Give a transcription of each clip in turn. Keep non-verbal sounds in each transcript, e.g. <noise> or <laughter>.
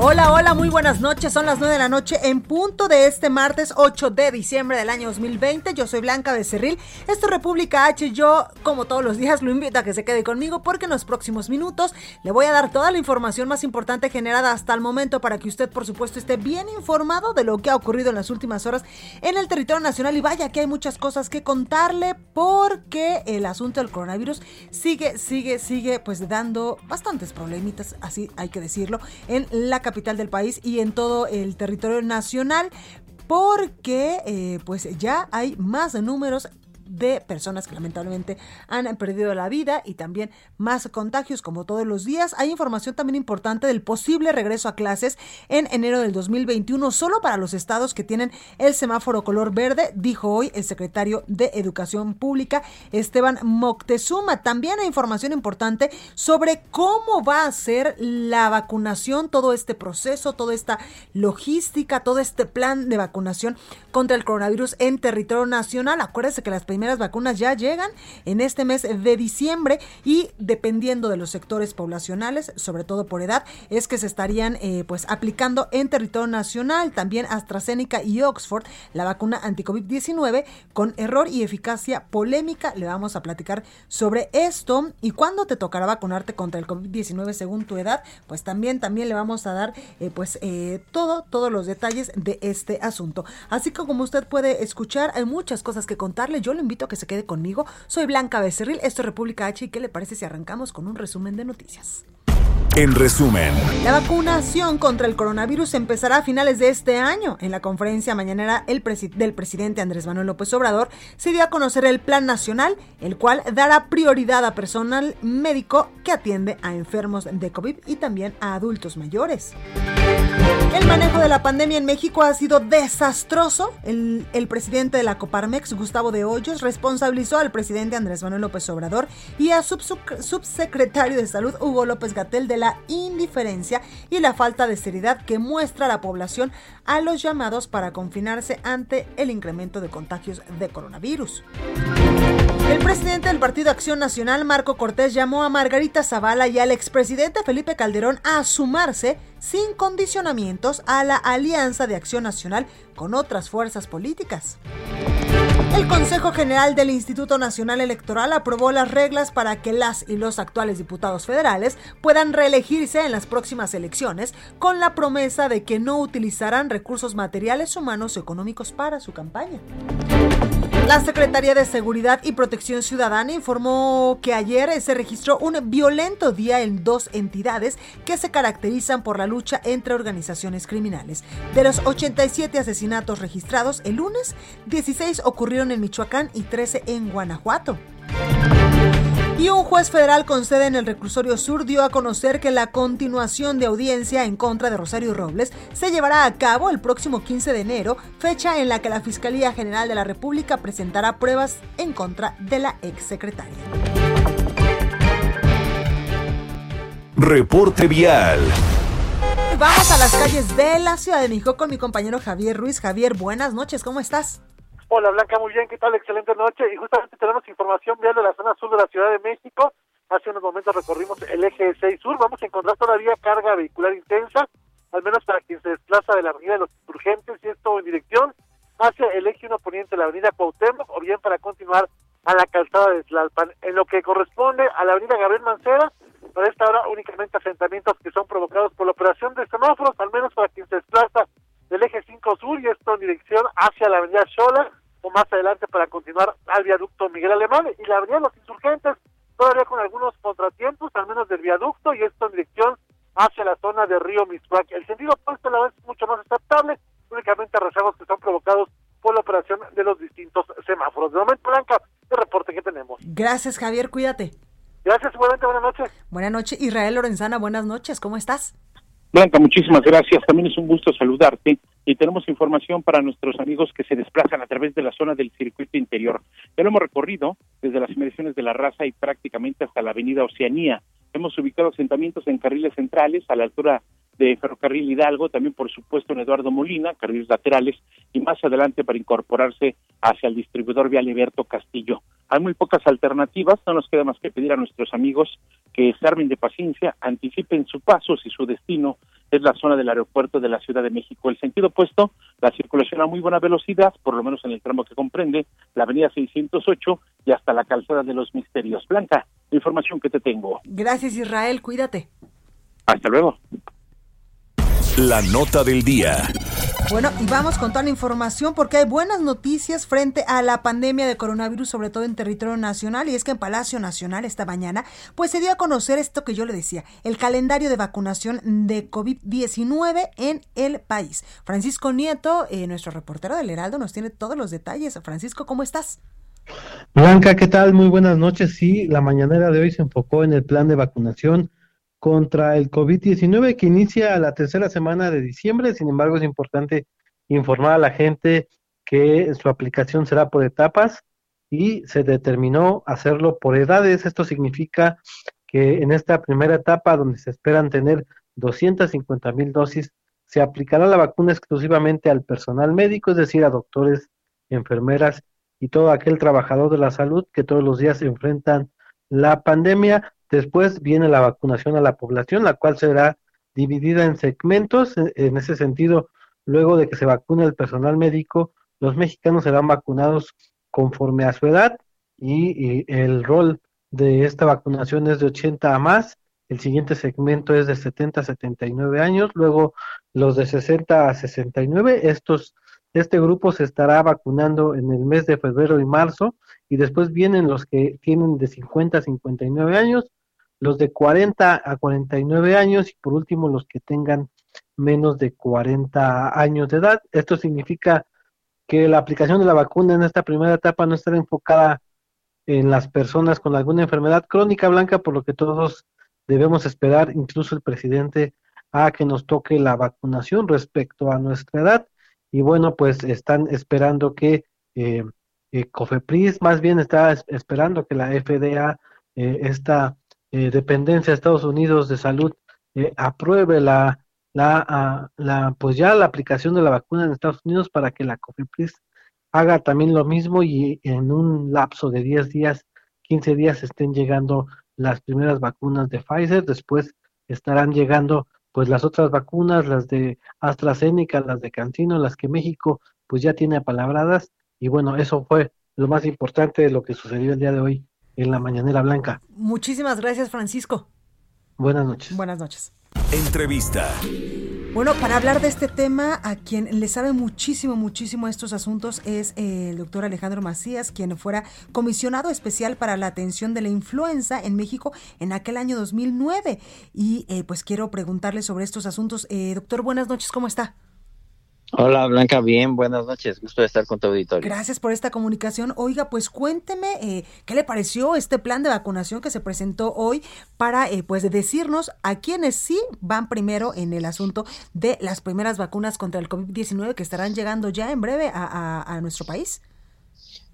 Hola, hola, muy buenas noches. Son las 9 de la noche en punto de este martes 8 de diciembre del año 2020. Yo soy Blanca Becerril. Esto es República H. Yo, como todos los días, lo invito a que se quede conmigo porque en los próximos minutos le voy a dar toda la información más importante generada hasta el momento para que usted, por supuesto, esté bien informado de lo que ha ocurrido en las últimas horas en el territorio nacional. Y vaya que hay muchas cosas que contarle porque el asunto del coronavirus sigue, sigue, sigue, pues dando bastantes problemitas, así hay que decirlo, en la capital del país y en todo el territorio nacional porque eh, pues ya hay más números de personas que lamentablemente han perdido la vida y también más contagios como todos los días. Hay información también importante del posible regreso a clases en enero del 2021 solo para los estados que tienen el semáforo color verde, dijo hoy el secretario de Educación Pública Esteban Moctezuma. También hay información importante sobre cómo va a ser la vacunación, todo este proceso, toda esta logística, todo este plan de vacunación contra el coronavirus en territorio nacional. Acuérdense que las primeras vacunas ya llegan en este mes de diciembre y dependiendo de los sectores poblacionales, sobre todo por edad, es que se estarían eh, pues aplicando en territorio nacional. También AstraZeneca y Oxford, la vacuna anti-COVID-19 con error y eficacia polémica. Le vamos a platicar sobre esto y cuándo te tocará vacunarte contra el COVID-19 según tu edad, pues también también le vamos a dar eh, pues eh, todo todos los detalles de este asunto. Así que como usted puede escuchar, hay muchas cosas que contarle. Yo le invito a que se quede conmigo. Soy Blanca Becerril, esto es República H y ¿qué le parece si arrancamos con un resumen de noticias? En resumen, La vacunación contra el coronavirus empezará a finales de este año. En la conferencia mañanera el del presidente Andrés Manuel López Obrador se dio a conocer el plan nacional, el cual dará prioridad a personal médico que atiende a enfermos de COVID y también a adultos mayores. El manejo de la pandemia en México ha sido desastroso. El, presidente de la Coparmex, Gustavo de Hoyos, responsabilizó al presidente Andrés Manuel López Obrador y a su subsec- subsecretario de Salud, Hugo López Gatel, de la indiferencia y la falta de seriedad que muestra la población a los llamados para confinarse ante el incremento de contagios de coronavirus. El presidente del Partido Acción Nacional, Marco Cortés, llamó a Margarita Zavala y al expresidente Felipe Calderón a sumarse sin condicionamientos a la Alianza de Acción Nacional con otras fuerzas políticas. El Consejo General del Instituto Nacional Electoral aprobó las reglas para que las y los actuales diputados federales puedan reelegirse en las próximas elecciones con la promesa de que no utilizarán recursos materiales, humanos o económicos para su campaña. La Secretaría de Seguridad y Protección Ciudadana informó que ayer se registró un violento día en dos entidades que se caracterizan por la lucha entre organizaciones criminales. De los 87 asesinatos registrados el lunes, 16 ocurrieron en Michoacán y 13 en Guanajuato. Y un juez federal con sede en el reclusorio sur dio a conocer que la continuación de audiencia en contra de Rosario Robles se llevará a cabo el próximo 15 de enero, fecha en la que la Fiscalía General de la República presentará pruebas en contra de la exsecretaria. reporte vial. Vamos a las calles de la Ciudad de México con mi compañero Javier Ruiz. Javier, buenas noches, ¿cómo estás? Hola Blanca, muy bien, ¿qué tal? Excelente noche. Y justamente tenemos información vial de la zona sur de la Ciudad de México. Hace unos momentos recorrimos el eje 6 sur. Vamos a encontrar todavía carga vehicular intensa, al menos para quien se desplaza de la avenida de los Insurgentes y esto en dirección hacia el eje 1 poniente de la avenida Cuauhtémoc o bien para continuar a la calzada de Tlalpan. En lo que corresponde a la avenida Gabriel Mancera, para esta hora únicamente asentamientos que son provocados por la operación de semáforos, al menos para quien se desplaza del eje 5 sur y esto en dirección hacia la avenida Xola o más adelante para continuar al viaducto Miguel Alemán y la avenida Los Insurgentes todavía con algunos contratiempos, al menos del viaducto y esto en dirección hacia la zona de Río Miscuac. El sentido opuesto a la vez es mucho más estable, únicamente rezagos que son provocados por la operación de los distintos semáforos. De momento, Blanca, el reporte que tenemos. Gracias, Javier, cuídate. Gracias, igualmente, buenas noches. Buenas noches, Israel Lorenzana, buenas noches, ¿cómo estás? Blanca, muchísimas gracias. También es un gusto saludarte y tenemos información para nuestros amigos que se desplazan a través de la zona del circuito interior. Ya lo hemos recorrido desde las inmediaciones de la raza y prácticamente hasta la avenida Oceanía. Hemos ubicado asentamientos en carriles centrales a la altura de Ferrocarril Hidalgo, también por supuesto en Eduardo Molina, carriles laterales, y más adelante para incorporarse hacia el distribuidor vial Alberto Castillo. Hay muy pocas alternativas, no nos queda más que pedir a nuestros amigos que se armen de paciencia, anticipen su paso si su destino es la zona del aeropuerto de la Ciudad de México. El sentido opuesto, la circulación a muy buena velocidad, por lo menos en el tramo que comprende la avenida 608 y hasta la calzada de los misterios. Blanca, la información que te tengo. Gracias Israel, cuídate. Hasta luego. La nota del día. Bueno, y vamos con toda la información porque hay buenas noticias frente a la pandemia de coronavirus, sobre todo en territorio nacional, y es que en Palacio Nacional esta mañana, pues se dio a conocer esto que yo le decía, el calendario de vacunación de COVID-19 en el país. Francisco Nieto, eh, nuestro reportero del Heraldo, nos tiene todos los detalles. Francisco, ¿cómo estás? Blanca, ¿qué tal? Muy buenas noches. Sí, la mañanera de hoy se enfocó en el plan de vacunación contra el COVID-19 que inicia la tercera semana de diciembre. Sin embargo, es importante informar a la gente que su aplicación será por etapas y se determinó hacerlo por edades. Esto significa que en esta primera etapa, donde se esperan tener 250 mil dosis, se aplicará la vacuna exclusivamente al personal médico, es decir, a doctores, enfermeras y todo aquel trabajador de la salud que todos los días enfrentan la pandemia. Después viene la vacunación a la población, la cual será dividida en segmentos. E, en ese sentido, luego de que se vacune el personal médico, los mexicanos serán vacunados conforme a su edad y, el rol de esta vacunación es de 80 a más. El siguiente segmento es de 70 a 79 años, luego los de 60 a 69. Estos, este grupo se estará vacunando en el mes de febrero y marzo y después vienen los que tienen de 50 a 59 años los de 40 a 49 años y por último los que tengan menos de 40 años de edad. Esto significa que la aplicación de la vacuna en esta primera etapa no estará enfocada en las personas con alguna enfermedad crónica blanca, por lo que todos debemos esperar, incluso el presidente, a que nos toque la vacunación respecto a nuestra edad. Y bueno, pues están esperando que eh, eh COFEPRIS, más bien está esperando que la FDA, eh, esta eh, dependencia de Estados Unidos de salud eh, apruebe la, la, ah, la, pues ya la aplicación de la vacuna en Estados Unidos para que la COFEPRIS haga también lo mismo y en un lapso de 10 días, 15 días estén llegando las primeras vacunas de Pfizer, después estarán llegando pues las otras vacunas, las de AstraZeneca, las de Cancino, las que México pues ya tiene apalabradas. Y bueno, eso fue lo más importante de lo que sucedió el día de hoy en la Mañanera Blanca. Muchísimas gracias, Francisco. Buenas noches. Buenas noches. Entrevista. Bueno, para hablar de este tema, a quien le sabe muchísimo, muchísimo estos asuntos es el doctor Alejandro Macías, quien fuera comisionado especial para la atención de la influenza en México en aquel año 2009. Y eh, pues quiero preguntarle sobre estos asuntos. Eh, doctor, buenas noches, ¿cómo está? Hola Blanca, bien, buenas noches, gusto de estar con tu auditorio. Gracias por esta comunicación. Oiga, pues cuénteme eh, qué le pareció este plan de vacunación que se presentó hoy para eh, pues decirnos a quienes sí van primero en el asunto de las primeras vacunas contra el COVID-19 que estarán llegando ya en breve a, nuestro país.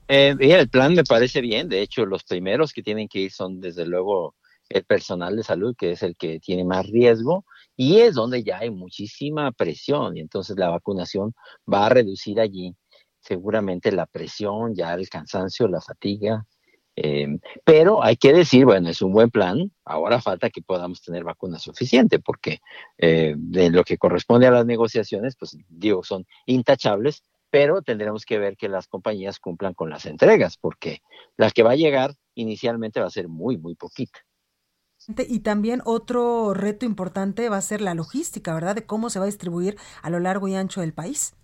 Eh, el plan me parece bien, de hecho los primeros que tienen que ir son desde luego el personal de salud, que es el que tiene más riesgo, y es donde ya hay muchísima presión y entonces la vacunación va a reducir allí seguramente la presión, ya el cansancio, la fatiga. Em, pero hay que decir, bueno, es un buen plan, ahora falta que podamos tener vacuna suficiente, porque eh, de lo que corresponde a las negociaciones, pues digo, son intachables, pero tendremos que ver que las compañías cumplan con las entregas, porque la que va a llegar inicialmente va a ser muy, muy poquita. Y también otro reto importante va a ser la logística, ¿verdad? De cómo se va a distribuir a lo largo y ancho del país.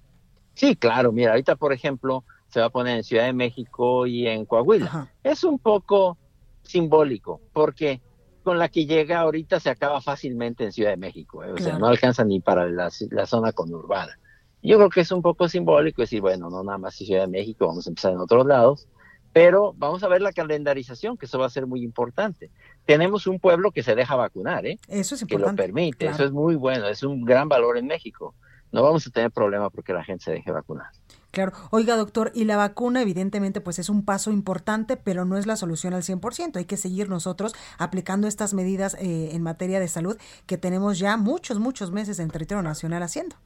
Sí, claro. Mira, ahorita, por ejemplo, se va a poner en Ciudad de México y en Coahuila. Es un poco simbólico, porque con la que llega ahorita se acaba fácilmente en Ciudad de México, ¿eh? o sea, no alcanza ni para la, la, zona conurbana. Yo creo que es un poco simbólico decir, bueno, no nada más Ciudad de México, vamos a empezar en otros lados, pero vamos a ver la calendarización, que eso va a ser muy importante. Tenemos un pueblo que se deja vacunar, ¿eh? Eso es importante. Que lo permite, eso es muy bueno, es un gran valor en México. No vamos a tener problema porque la gente se deje vacunar. Claro. Oiga, doctor, y la vacuna evidentemente pues es un paso importante, pero no es la solución al 100%. Hay que seguir nosotros aplicando estas medidas eh, en materia de salud que tenemos ya muchos, muchos meses en territorio nacional haciendo.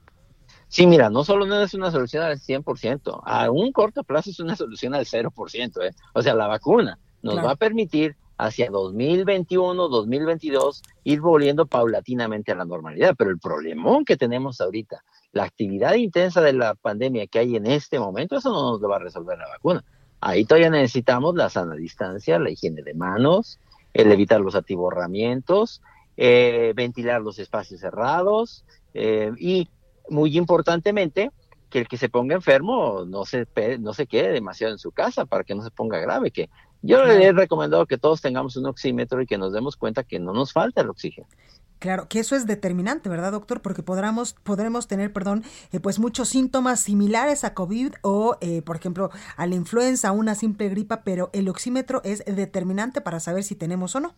Sí, mira, no solo no es una solución al 100%, a un corto plazo es una solución al 0%. ¿eh? O sea, la vacuna nos va a permitir hacia 2021, 2022 ir volviendo paulatinamente a la normalidad. Pero el problemón que tenemos ahorita, la actividad intensa de la pandemia que hay en este momento, eso no nos lo va a resolver la vacuna. Ahí todavía necesitamos la sana distancia, la higiene de manos, el evitar los atiborramientos, eh, ventilar los espacios cerrados eh, y muy importantemente, que el que se ponga enfermo no se, no se quede demasiado en su casa para que no se ponga grave, que yo le he recomendado que todos tengamos un oxímetro y que nos demos cuenta que no nos falta el oxígeno. Claro, que eso es determinante, ¿verdad, doctor? Porque podremos, podremos tener, perdón, eh, pues muchos síntomas similares a COVID o, eh, por ejemplo, a la influenza, una simple gripa, pero el oxímetro es determinante para saber si tenemos o no.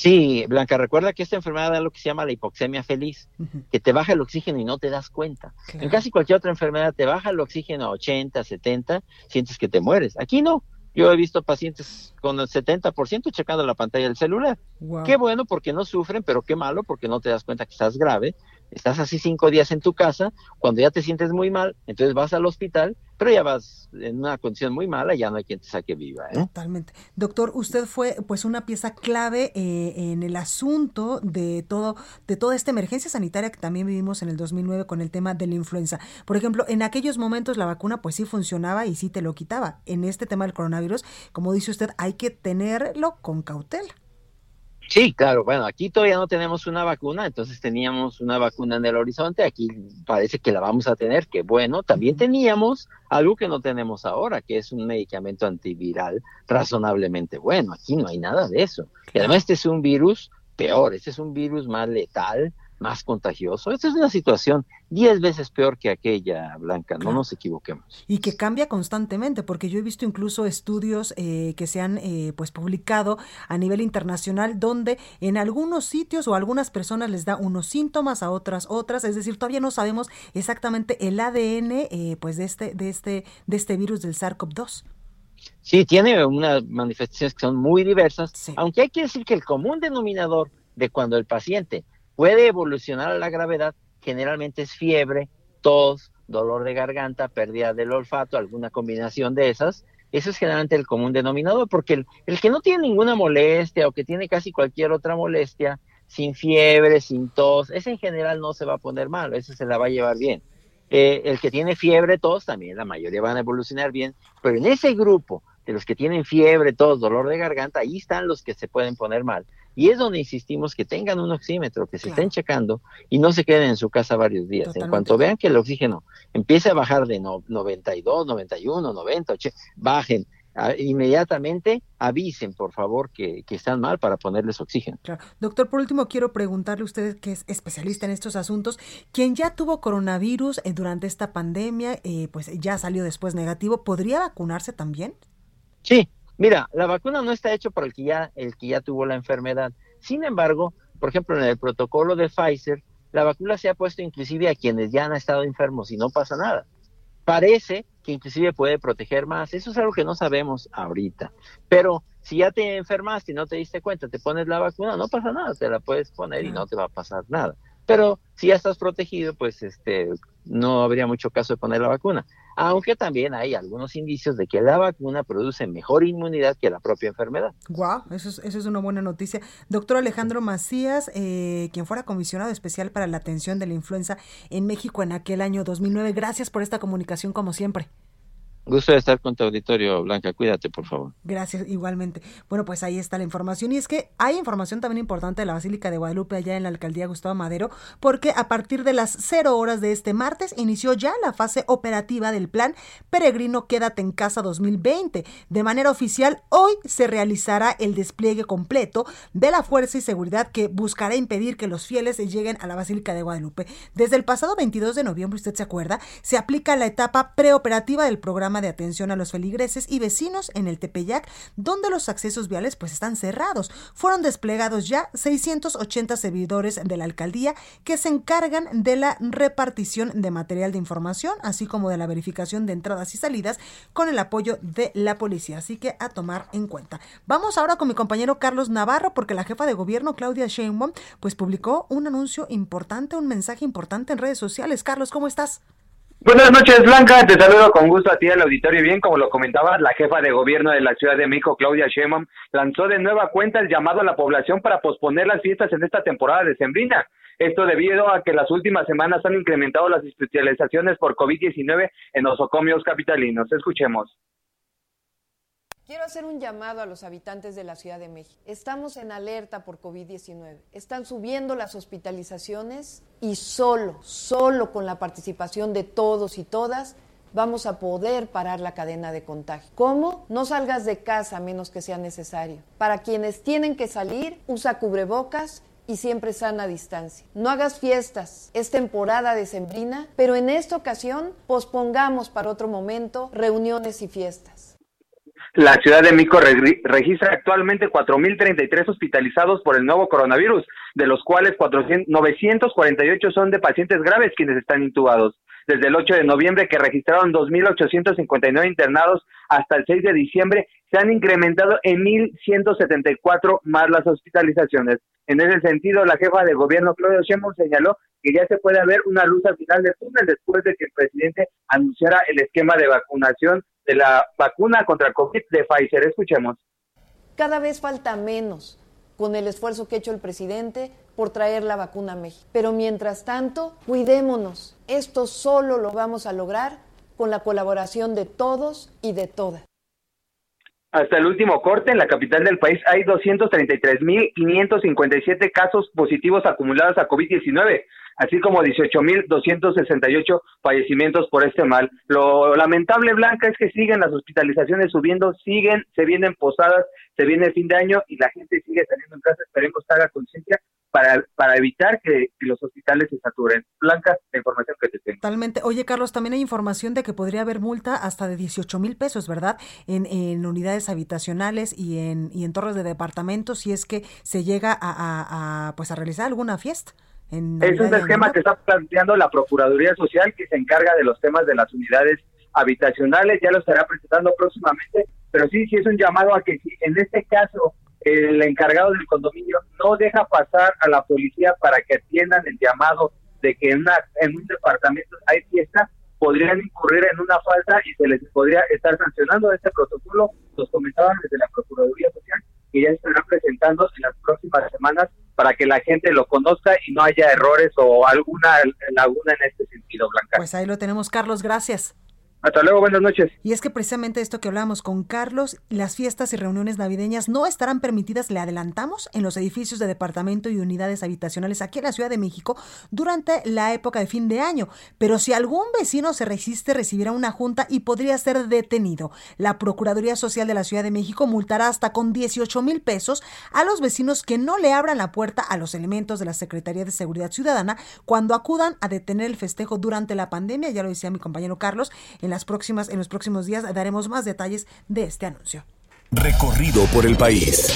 Sí, Blanca, recuerda que esta enfermedad da lo que se llama la hipoxemia feliz, que te baja el oxígeno y no te das cuenta. En casi cualquier otra enfermedad te baja el oxígeno a 80, 70, sientes que te mueres. Aquí no. Yo he visto pacientes con el 70% checando la pantalla del celular. Qué bueno porque no sufren, pero qué malo porque no te das cuenta que estás grave. Estás así cinco días en tu casa, cuando ya te sientes muy mal, entonces vas al hospital pero ya vas en una condición muy mala, ya no hay quien te saque viva. ¿eh? Totalmente. Doctor, usted fue pues una pieza clave eh, en el asunto de todo, de toda esta emergencia sanitaria que también vivimos en el 2009 con el tema de la influenza. Por ejemplo, en aquellos momentos la vacuna pues sí funcionaba y sí te lo quitaba. En este tema del coronavirus, como dice usted, hay que tenerlo con cautela. Sí, claro, bueno, aquí todavía no tenemos una vacuna, entonces teníamos una vacuna en el horizonte, aquí parece que la vamos a tener, que bueno, también teníamos algo que no tenemos ahora, que es un medicamento antiviral razonablemente bueno, aquí no hay nada de eso. Y además este es un virus peor, este es un virus más letal, más contagioso. Esta es una situación diez veces peor que aquella, Blanca, no nos equivoquemos. Y que cambia constantemente, porque yo he visto incluso estudios eh, que se han eh, pues publicado a nivel internacional donde en algunos sitios o algunas personas les da unos síntomas, a otras otras, es decir, todavía no sabemos exactamente el ADN eh, pues de este, de este, de este virus del SARS-CoV-2. Sí, tiene unas manifestaciones que son muy diversas, aunque hay que decir que el común denominador de cuando el paciente puede evolucionar a la gravedad, generalmente es fiebre, tos, dolor de garganta, pérdida del olfato, alguna combinación de esas. Eso es generalmente el común denominador, porque el, que no tiene ninguna molestia o que tiene casi cualquier otra molestia, sin fiebre, sin tos, ese en general no se va a poner mal, ese se la va a llevar bien. Eh, el que tiene fiebre, tos, también la mayoría van a evolucionar bien, pero en ese grupo de los que tienen fiebre, tos, dolor de garganta, ahí están los que se pueden poner mal. Y es donde insistimos que tengan un oxímetro, que se estén checando y no se queden en su casa varios días. En cuanto vean que el oxígeno empiece a bajar de 92, 91, 90, 80, bajen. inmediatamente avisen, por favor, que, están mal para ponerles oxígeno. Doctor, por último, quiero preguntarle a usted, que es especialista en estos asuntos, quien ya tuvo coronavirus eh, durante esta pandemia, eh, pues ya salió después negativo, ¿podría vacunarse también? Sí, mira, la vacuna no está hecha para el que ya, el que ya tuvo la enfermedad. Sin embargo, por ejemplo, en el protocolo de Pfizer, la vacuna se ha puesto inclusive a quienes ya han estado enfermos y no pasa nada. Parece que inclusive puede proteger más. Eso es algo que no sabemos ahorita. Pero si ya te enfermaste y no te diste cuenta, te pones la vacuna, no pasa nada, te la puedes poner y no te va a pasar nada. Pero si ya estás protegido, pues este no habría mucho caso de poner la vacuna aunque también hay algunos indicios de que la vacuna produce mejor inmunidad que la propia enfermedad. Guau, eso es, eso es una buena noticia. Doctor Alejandro Macías, eh, quien fuera comisionado especial para la atención de la influenza en México en aquel año 2009, gracias por esta comunicación como siempre. Gusto de estar con tu auditorio, Blanca. Cuídate, por favor. Gracias, igualmente. Bueno, pues ahí está la información. Y es que hay información también importante de la Basílica de Guadalupe allá en la alcaldía Gustavo Madero, porque a partir de las cero horas de este martes inició ya la fase operativa del plan Peregrino Quédate en Casa 2020. De manera oficial, hoy se realizará el despliegue completo de la fuerza y seguridad que buscará impedir que los fieles lleguen a la Basílica de Guadalupe. Desde el pasado 22 de noviembre, usted se acuerda, se aplica la etapa preoperativa del programa de atención a los feligreses y vecinos en el Tepeyac, donde los accesos viales pues están cerrados. Fueron desplegados ya 680 servidores de la alcaldía que se encargan de la repartición de material de información, así como de la verificación de entradas y salidas con el apoyo de la policía. Así que a tomar en cuenta. Vamos ahora con mi compañero Carlos Navarro, porque la jefa de gobierno Claudia Sheinbaum pues publicó un anuncio importante, un mensaje importante en redes sociales. Carlos, ¿cómo estás? Buenas noches, Blanca. Te saludo con gusto a ti al auditorio. Bien, como lo comentaba, la jefa de gobierno de la Ciudad de México, Claudia Sheinbaum, lanzó de nueva cuenta el llamado a la población para posponer las fiestas en esta temporada de Sembrina. Esto debido a que las últimas semanas han incrementado las hospitalizaciones por COVID-19 en nosocomios capitalinos. Escuchemos. Quiero hacer un llamado a los habitantes de la Ciudad de México. Estamos en alerta por COVID-19. Están subiendo las hospitalizaciones y solo, solo con la participación de todos y todas vamos a poder parar la cadena de contagio. ¿Cómo? No salgas de casa a menos que sea necesario. Para quienes tienen que salir, usa cubrebocas y siempre sana distancia. No hagas fiestas, es temporada decembrina, pero en esta ocasión pospongamos para otro momento reuniones y fiestas. La Ciudad de México registra actualmente 4.033 hospitalizados por el nuevo coronavirus, de los cuales 400, 948 son de pacientes graves quienes están intubados. Desde el 8 de noviembre, que registraron 2.859 internados, hasta el 6 de diciembre, se han incrementado en 1.174 más las hospitalizaciones. En ese sentido, la jefa de gobierno, Claudia Sheinbaum, señaló que ya se puede ver una luz al final del túnel después de que el presidente anunciara el esquema de vacunación de la vacuna contra COVID de Pfizer. Escuchemos. Cada vez falta menos con el esfuerzo que ha hecho el presidente por traer la vacuna a México. Pero mientras tanto, cuidémonos. Esto solo lo vamos a lograr con la colaboración de todos y de todas. Hasta el último corte, en la capital del país hay 233.557 casos positivos acumulados a COVID-19, así como 18.268 fallecimientos por este mal. Lo lamentable, Blanca, es que siguen las hospitalizaciones subiendo, siguen, se vienen posadas, se viene el fin de año y la gente sigue saliendo en casa. Esperemos que haga conciencia para, para evitar que, los hospitales se saturen. Blanca, la información que te tengo. Totalmente. Oye, Carlos, también hay información de que podría haber multa hasta de 18 mil pesos, ¿verdad? En, en, unidades habitacionales y en, y en torres de departamentos si es que se llega a, a pues a realizar alguna fiesta es un esquema que está planteando la Procuraduría Social que se encarga de los temas de las unidades habitacionales, ya lo estará presentando próximamente, pero sí, sí es un llamado a que si en este caso el encargado del condominio no deja pasar a la policía para que atiendan el llamado de que en, una, en un departamento hay fiesta, podrían incurrir en una falta y se les podría estar sancionando este protocolo, los comentaban desde la Procuraduría Social, que ya estará presentando en las próximas semanas para que la gente lo conozca y no haya errores o alguna laguna en este sentido, Blanca. Pues ahí lo tenemos, Carlos, gracias. Hasta luego, buenas noches. Y es que precisamente esto que hablamos con Carlos, las fiestas y reuniones navideñas no estarán permitidas, le adelantamos, en los edificios de departamento y unidades habitacionales aquí en la Ciudad de México durante la época de fin de año. Pero si algún vecino se resiste, recibirá una junta y podría ser detenido. La Procuraduría Social de la Ciudad de México multará hasta con 18 mil pesos a los vecinos que no le abran la puerta a los elementos de la Secretaría de Seguridad Ciudadana cuando acudan a detener el festejo durante la pandemia. Ya lo decía mi compañero Carlos. En las próximas, en los próximos días daremos más detalles de este anuncio. Recorrido por el país.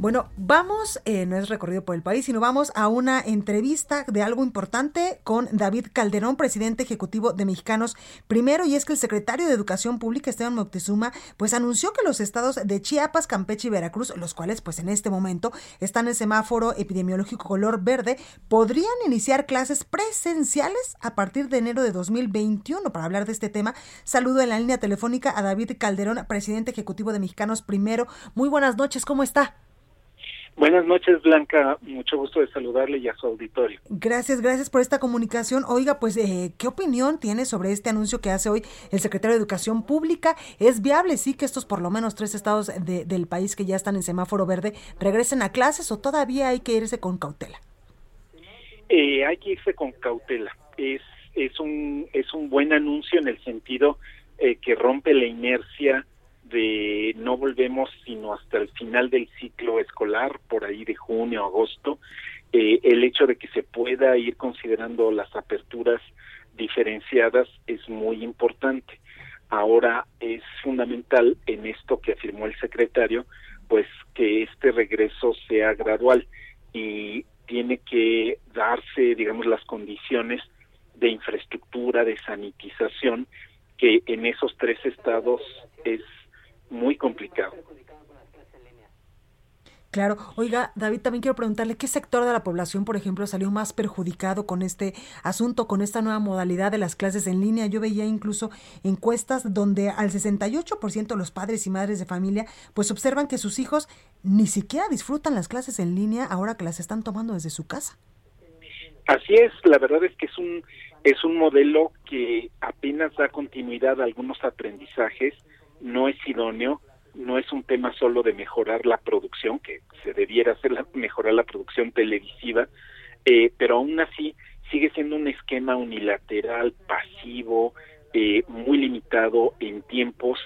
Bueno, vamos, eh, no es recorrido por el país, sino vamos a una entrevista de algo importante con David Calderón, presidente ejecutivo de Mexicanos Primero, y es que el secretario de Educación Pública, Esteban Moctezuma, pues anunció que los estados de Chiapas, Campeche y Veracruz, los cuales pues en este momento están en semáforo epidemiológico color verde, podrían iniciar clases presenciales a partir de enero de 2021. Para hablar de este tema, saludo en la línea telefónica a David Calderón, presidente ejecutivo de Mexicanos Primero. Muy buenas noches, ¿cómo está? Buenas noches, Blanca. Mucho gusto de saludarle y a su auditorio. Gracias, gracias por esta comunicación. Oiga, pues, eh, ¿qué opinión tiene sobre este anuncio que hace hoy el secretario de Educación Pública? ¿Es viable, sí, que estos por lo menos tres estados del país que ya están en semáforo verde regresen a clases o todavía hay que irse con cautela? Eh, hay que irse con cautela. Es, es, un, es un buen anuncio en el sentido eh, que rompe la inercia de no volvemos sino hasta el final del ciclo escolar, por ahí de junio, agosto, eh, el hecho de que se pueda ir considerando las aperturas diferenciadas es muy importante. Ahora es fundamental en esto que afirmó el secretario, pues que este regreso sea gradual y tiene que darse, digamos, las condiciones de infraestructura, de sanitización, que en esos tres estados es muy complicado. Claro, oiga, David, también quiero preguntarle qué sector de la población, por ejemplo, salió más perjudicado con este asunto, con esta nueva modalidad de las clases en línea. Yo veía incluso encuestas donde al 68% de los padres y madres de familia pues observan que sus hijos ni siquiera disfrutan las clases en línea ahora que las están tomando desde su casa. Así es, la verdad es que es un es un modelo que apenas da continuidad a algunos aprendizajes no es idóneo, no es un tema solo de mejorar la producción, que se debiera hacer mejorar la producción televisiva, eh, pero aún así sigue siendo un esquema unilateral, pasivo, eh, muy limitado en tiempos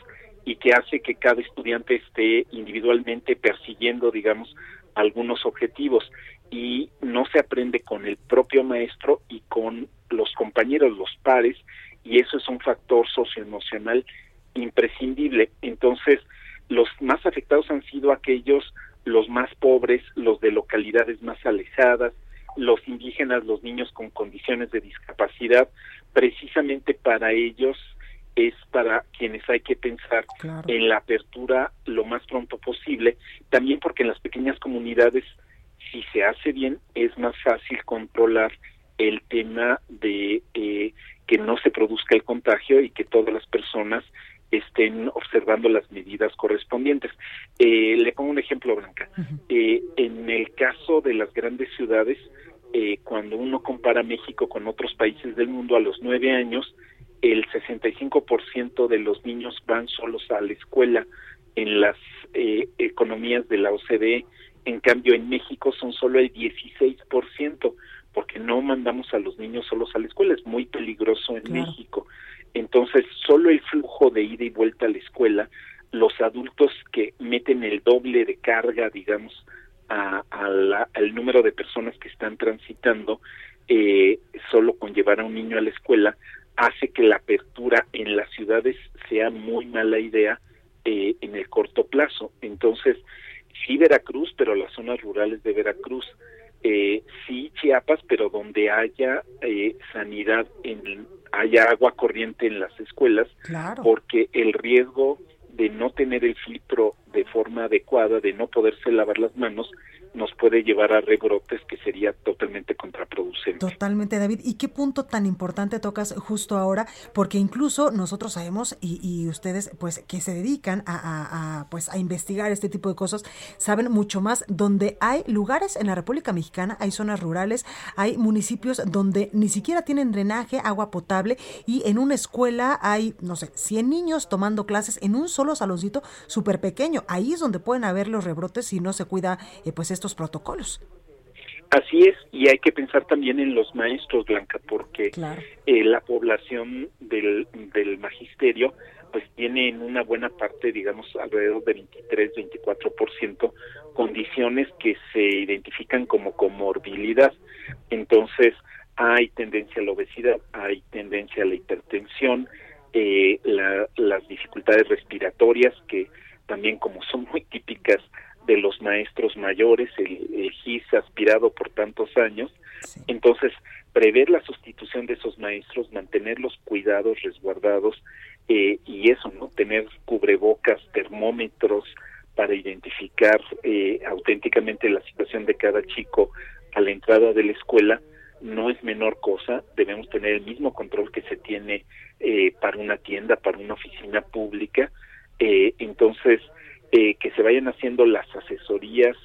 y que hace que cada estudiante esté individualmente persiguiendo, digamos, algunos objetivos. Y no se aprende con el propio maestro y con los compañeros, los pares, y eso es un factor socioemocional imprescindible. Entonces, los más afectados han sido aquellos, los más pobres, los de localidades más alejadas, los indígenas, los niños con condiciones de discapacidad. Precisamente para ellos es para quienes hay que pensar en la apertura lo más pronto posible, también porque en las pequeñas comunidades, si se hace bien, es más fácil controlar el tema de eh, que no se produzca el contagio y que todas las personas estén observando las medidas correspondientes. Eh, le pongo un ejemplo, Blanca. Eh, en el caso de las grandes ciudades, eh, cuando uno compara México con otros países del mundo a los nueve años, el 65% de los niños van solos a la escuela en las economías de la OCDE. En cambio, en México son solo el 16%, porque no mandamos a los niños solos a la escuela. Es muy peligroso en México. Entonces, solo el flujo de ida y vuelta a la escuela, los adultos que meten el doble de carga, digamos, a, al número de personas que están transitando, eh, solo con llevar a un niño a la escuela, hace que la apertura en las ciudades sea muy mala idea eh, en el corto plazo. Entonces, sí Veracruz, pero las zonas rurales de Veracruz, eh, sí Chiapas, pero donde haya eh, sanidad en, haya agua corriente en las escuelas, porque el riesgo de no tener el filtro de forma adecuada, de no poderse lavar las manos, nos puede llevar a rebrotes que sería totalmente contraproducente. Totalmente, David. ¿Y qué punto tan importante tocas justo ahora? Porque incluso nosotros sabemos y, ustedes, pues, que se dedican a, pues, a investigar este tipo de cosas, saben mucho más donde hay lugares en la República Mexicana, hay zonas rurales, hay municipios donde ni siquiera tienen drenaje, agua potable y en una escuela hay, no sé, 100 niños tomando clases en un solo saloncito súper pequeño. Ahí es donde pueden haber los rebrotes si no se cuida, eh, pues, esto protocolos. Así es, y hay que pensar también en los maestros, Blanca, porque eh, la población del, del magisterio pues tiene en una buena parte, digamos, alrededor de 23, 24% condiciones que se identifican como comorbilidad. Entonces, hay tendencia a la obesidad, hay tendencia a la hipertensión, eh, las dificultades respiratorias que también como son muy típicas de los maestros mayores, el, GIS aspirado por tantos años. Entonces, prever la sustitución de esos maestros, mantenerlos cuidados, resguardados, eh, y eso, ¿no? Tener cubrebocas, termómetros para identificar eh, auténticamente la situación de cada chico a la entrada de la escuela, no es menor cosa, debemos tener el mismo control que se tiene eh, para una tienda, para una oficina pública, entonces eh, que se vayan haciendo las asesorías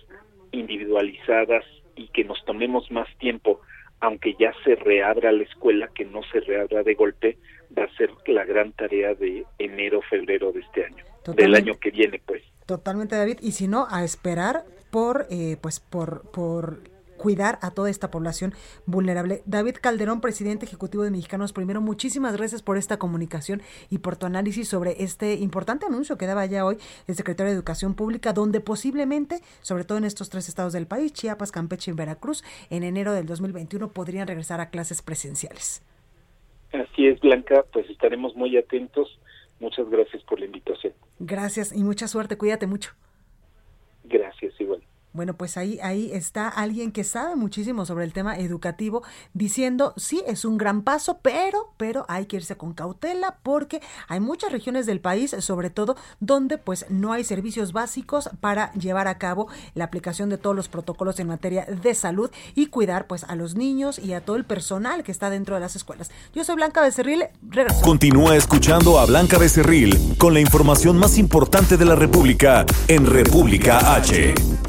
individualizadas y que nos tomemos más tiempo, aunque ya se reabra la escuela, que no se reabra de golpe, va a ser la gran tarea de enero, febrero de este año, del año que viene, pues. Totalmente, David. Y si no, a esperar por, eh, pues, por, por cuidar a toda esta población vulnerable. David Calderón, presidente ejecutivo de Mexicanos Primero, muchísimas gracias por esta comunicación y por tu análisis sobre este importante anuncio que daba ya hoy el secretario de Educación Pública, donde posiblemente, sobre todo en estos tres estados del país, Chiapas, Campeche y Veracruz, en enero del 2021 podrían regresar a clases presenciales. Así es, Blanca, pues estaremos muy atentos. Muchas gracias por la invitación. Gracias y mucha suerte, cuídate mucho. Gracias. Bueno, pues ahí, ahí está alguien que sabe muchísimo sobre el tema educativo diciendo, sí, es un gran paso, pero, pero hay que irse con cautela porque hay muchas regiones del país, sobre todo, donde pues no hay servicios básicos para llevar a cabo la aplicación de todos los protocolos en materia de salud y cuidar pues a los niños y a todo el personal que está dentro de las escuelas. Yo soy Blanca Becerril, regreso. Continúa escuchando a Blanca Becerril con la información más importante de la República en República H.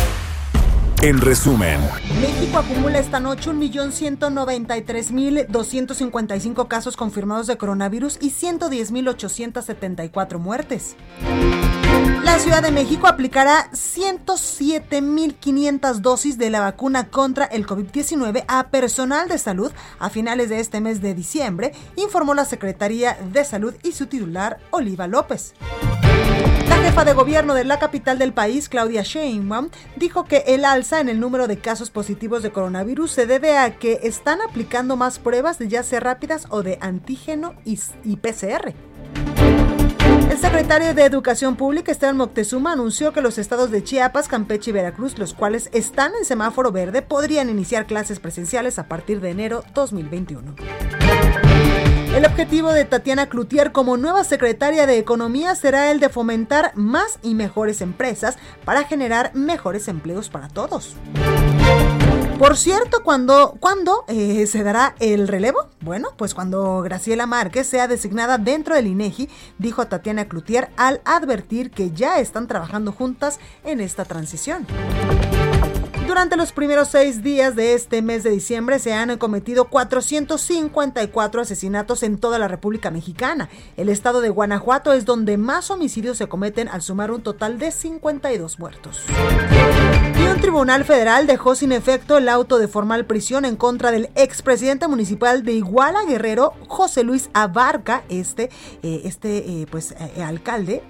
En resumen, México acumula esta noche 1.193.255 casos confirmados de coronavirus y 110.874 muertes. La Ciudad de México aplicará 107.500 dosis de la vacuna contra el COVID-19 a personal de salud a finales de este mes de diciembre, informó la Secretaría de Salud y su titular, Oliva López. Jefa de gobierno de la capital del país, Claudia Sheinbaum, dijo que el alza en el número de casos positivos de coronavirus se debe a que están aplicando más pruebas de ya sea rápidas o de antígeno y, y PCR. El secretario de Educación Pública, Esteban Moctezuma, anunció que los estados de Chiapas, Campeche y Veracruz, los cuales están en semáforo verde, podrían iniciar clases presenciales a partir de enero 2021. El objetivo de Tatiana Cloutier como nueva secretaria de Economía será el de fomentar más y mejores empresas para generar mejores empleos para todos. Por cierto, ¿cuándo, ¿cuándo eh, se dará el relevo? Bueno, pues cuando Graciela Márquez sea designada dentro del INEGI, dijo Tatiana Cloutier al advertir que ya están trabajando juntas en esta transición. Durante los primeros seis días de este mes de diciembre se han cometido 454 asesinatos en toda la República Mexicana. El estado de Guanajuato es donde más homicidios se cometen al sumar un total de 52 muertos. Y un tribunal federal dejó sin efecto el auto de formal prisión en contra del expresidente municipal de Iguala Guerrero, José Luis Abarca, este, eh, este eh, pues, eh, alcalde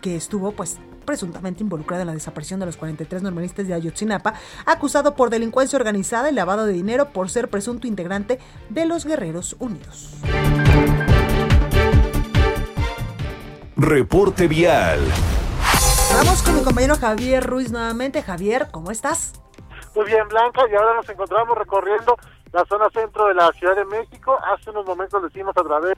que estuvo pues presuntamente involucrado en la desaparición de los 43 normalistas de Ayotzinapa, acusado por delincuencia organizada y lavado de dinero por ser presunto integrante de los Guerreros Unidos. reporte vial. Vamos con mi compañero Javier Ruiz nuevamente. Javier, ¿cómo estás? Muy bien, Blanca, y ahora nos encontramos recorriendo la zona centro de la Ciudad de México. Hace unos momentos lo hicimos a través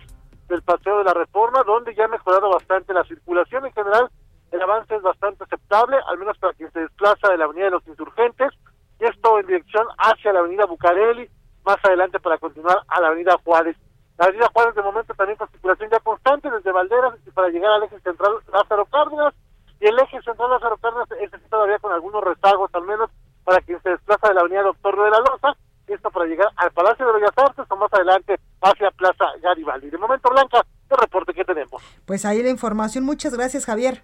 del Paseo de la Reforma, donde ya ha mejorado bastante la circulación en general. El avance es bastante aceptable, al menos para quien se desplaza de la Avenida de los Insurgentes, y esto en dirección hacia la Avenida Bucareli, más adelante para continuar a la Avenida Juárez. La Avenida Juárez de momento también con circulación ya constante desde Valderas y para llegar al eje central Lázaro Cárdenas, y el eje central Lázaro Cárdenas es todavía con algunos rezagos, al menos para quien se desplaza de la Avenida Doctor de la Loza, esto para llegar al Palacio de Bellas Artes o más adelante hacia Plaza Garibaldi. De momento, Blanca, el reporte que tenemos. Pues ahí la información. Muchas gracias, Javier.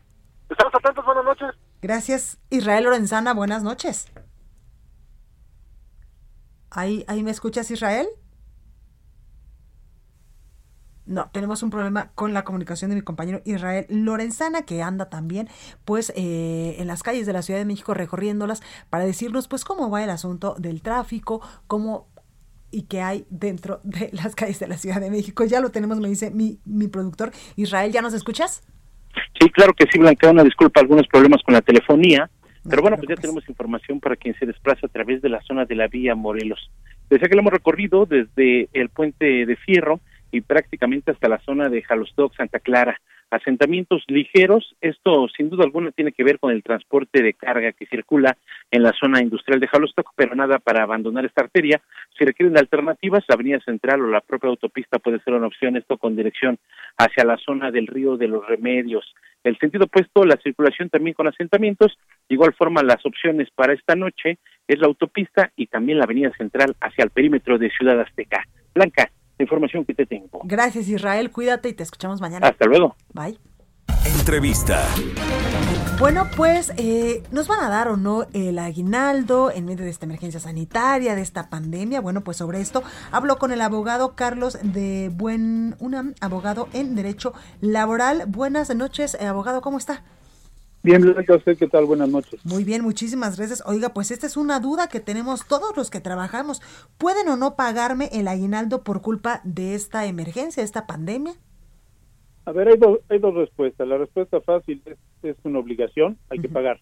Estamos atentos, buenas noches. Gracias, Israel Lorenzana, buenas noches. ¿Ahí, ahí me escuchas, Israel? No, tenemos un problema con la comunicación de mi compañero Israel Lorenzana, que anda también, pues, eh, en las calles de la Ciudad de México recorriéndolas para decirnos, pues, cómo va el asunto del tráfico, cómo y qué hay dentro de las calles de la Ciudad de México. Ya lo tenemos, me dice mi, mi productor. Israel, ¿ya nos escuchas? Sí, claro que sí, Blanca, una disculpa, algunos problemas con la telefonía, pero bueno, pues ya tenemos información para quien se desplaza a través de la zona de la vía Morelos. Desde que lo hemos recorrido desde el puente de Fierro y prácticamente hasta la zona de Jalostoc, Santa Clara. Asentamientos ligeros. Esto sin duda alguna tiene que ver con el transporte de carga que circula en la zona industrial de Jalostoc, pero nada para abandonar esta arteria. Si requieren alternativas, la avenida central o la propia autopista puede ser una opción, esto con dirección hacia la zona del río de los Remedios. El sentido opuesto, la circulación también con asentamientos, de igual forma las opciones para esta noche es la autopista y también la avenida central hacia el perímetro de Ciudad Azteca. Blanca, la información que te tengo. Gracias Israel, cuídate y te escuchamos mañana. Hasta luego. Bye. Entrevista. Bueno, pues eh, nos van a dar o no el aguinaldo en medio de esta emergencia sanitaria, de esta pandemia. Bueno, pues sobre esto hablo con el abogado Carlos de Buen, un abogado en Derecho Laboral. Buenas noches, eh, abogado, ¿cómo está? Bien, Blanca, ¿usted qué tal? Buenas noches. Muy bien, muchísimas gracias. Oiga, pues esta es una duda que tenemos todos los que trabajamos. ¿Pueden o no pagarme el aguinaldo por culpa de esta emergencia, esta pandemia? A ver, hay, dos hay dos respuestas. La respuesta fácil es, es una obligación, hay que pagar.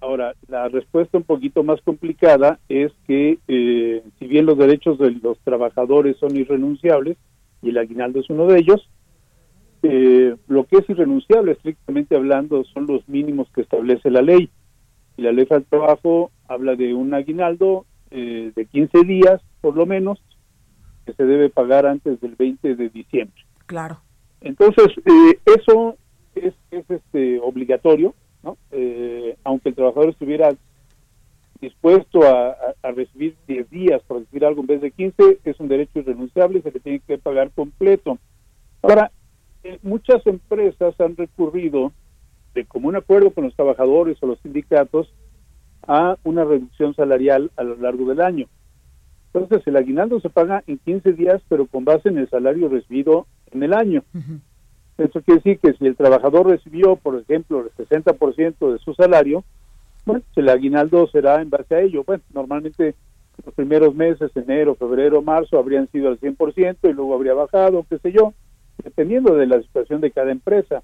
Ahora, la respuesta un poquito más complicada es que eh, si bien los derechos de los trabajadores son irrenunciables, y el aguinaldo es uno de ellos, eh, lo que es irrenunciable, estrictamente hablando, son los mínimos que establece la ley. Y la ley del trabajo habla de un aguinaldo eh, de 15 días, por lo menos, que se debe pagar antes del 20 de diciembre. Claro. Entonces, eh, eso es, es este, obligatorio, ¿no? Eh, aunque el trabajador estuviera dispuesto a, a- a recibir 10 días, por decir algo, en vez de 15, es un derecho irrenunciable, se le tiene que pagar completo. Ahora, eh, muchas empresas han recurrido de común acuerdo con los trabajadores o los sindicatos a una reducción salarial a lo largo del año. Entonces, el aguinaldo se paga en 15 días, pero con base en el salario recibido en el año. Eso quiere decir que si el trabajador recibió, por ejemplo, el 60% de su salario, bueno, el aguinaldo será en base a ello. Bueno, normalmente los primeros meses, enero, febrero, marzo, habrían sido al 100% y luego habría bajado, qué sé yo, dependiendo de la situación de cada empresa.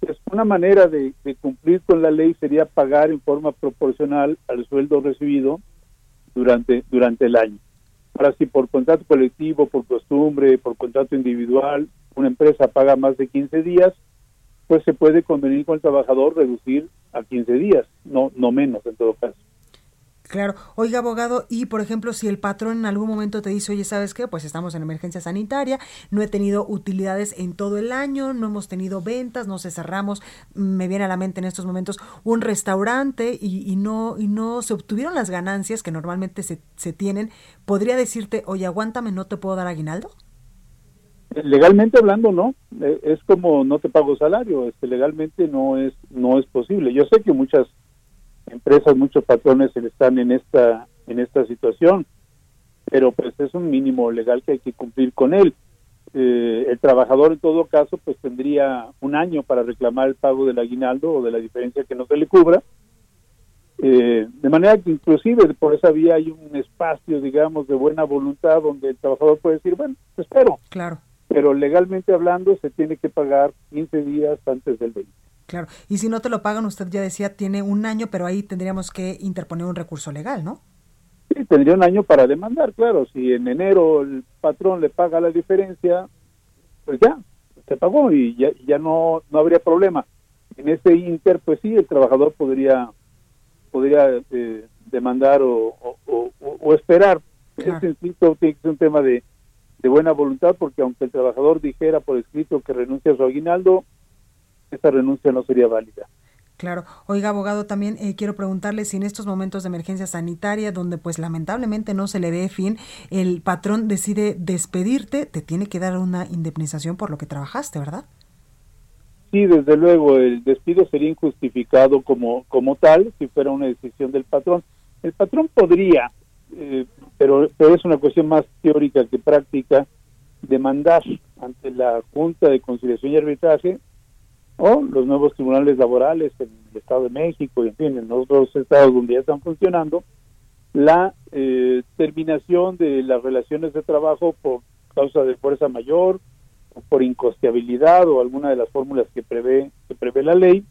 Pues una manera de, cumplir con la ley sería pagar en forma proporcional al sueldo recibido durante, durante el año. Ahora, si por contrato colectivo, por costumbre, por contrato individual, una empresa paga más de 15 días, pues se puede convenir con el trabajador reducir a 15 días, no, no menos en todo caso. Claro. Oiga, abogado, y por ejemplo, si el patrón en algún momento te dice, oye, ¿sabes qué? Pues estamos en emergencia sanitaria, no he tenido utilidades en todo el año, no hemos tenido ventas, no se cerramos, me viene a la mente en estos momentos un restaurante y, no y no se obtuvieron las ganancias que normalmente se, se tienen, ¿podría decirte, oye, aguántame, no te puedo dar aguinaldo? Legalmente hablando, no. Eh, Es como no te pago salario. Este, legalmente no es no es posible. Yo sé que muchas empresas, muchos patrones están en esta en esta situación, pero pues es un mínimo legal que hay que cumplir con él. Eh, el trabajador en todo caso pues tendría un año para reclamar el pago del aguinaldo o de la diferencia que no se le cubra. Eh, de manera que inclusive por esa vía hay un espacio, digamos, de buena voluntad donde el trabajador puede decir, bueno, te espero. Claro. Pero legalmente hablando se tiene que pagar 15 días antes del 20. Claro. Y si no te lo pagan, usted ya decía, tiene un año, pero ahí tendríamos que interponer un recurso legal, ¿no? Sí, tendría un año para demandar, claro. Si en enero el patrón le paga la diferencia, pues ya, se pagó y ya, ya no, no habría problema. En ese inter, pues sí, el trabajador podría podría eh, demandar o, o, o- o esperar. Claro. Este insisto, tiene que ser un tema de, de buena voluntad, porque aunque el trabajador dijera por escrito que renuncia a su aguinaldo, esa renuncia no sería válida. Claro. Oiga, abogado, también eh, quiero preguntarle si en estos momentos de emergencia sanitaria, donde pues lamentablemente no se le ve fin, el patrón decide despedirte, te tiene que dar una indemnización por lo que trabajaste, ¿verdad? Sí, desde luego, el despido sería injustificado como, como tal si fuera una decisión del patrón. El patrón podría, eh, pero, pero es una cuestión más teórica que práctica, demandar ante la Junta de Conciliación y Arbitraje o los nuevos tribunales laborales en el Estado de México y en fin, en otros estados donde ya están funcionando, la eh, terminación de las relaciones de trabajo por causa de fuerza mayor, o por incosteabilidad o alguna de las fórmulas que prevé que prevé la ley,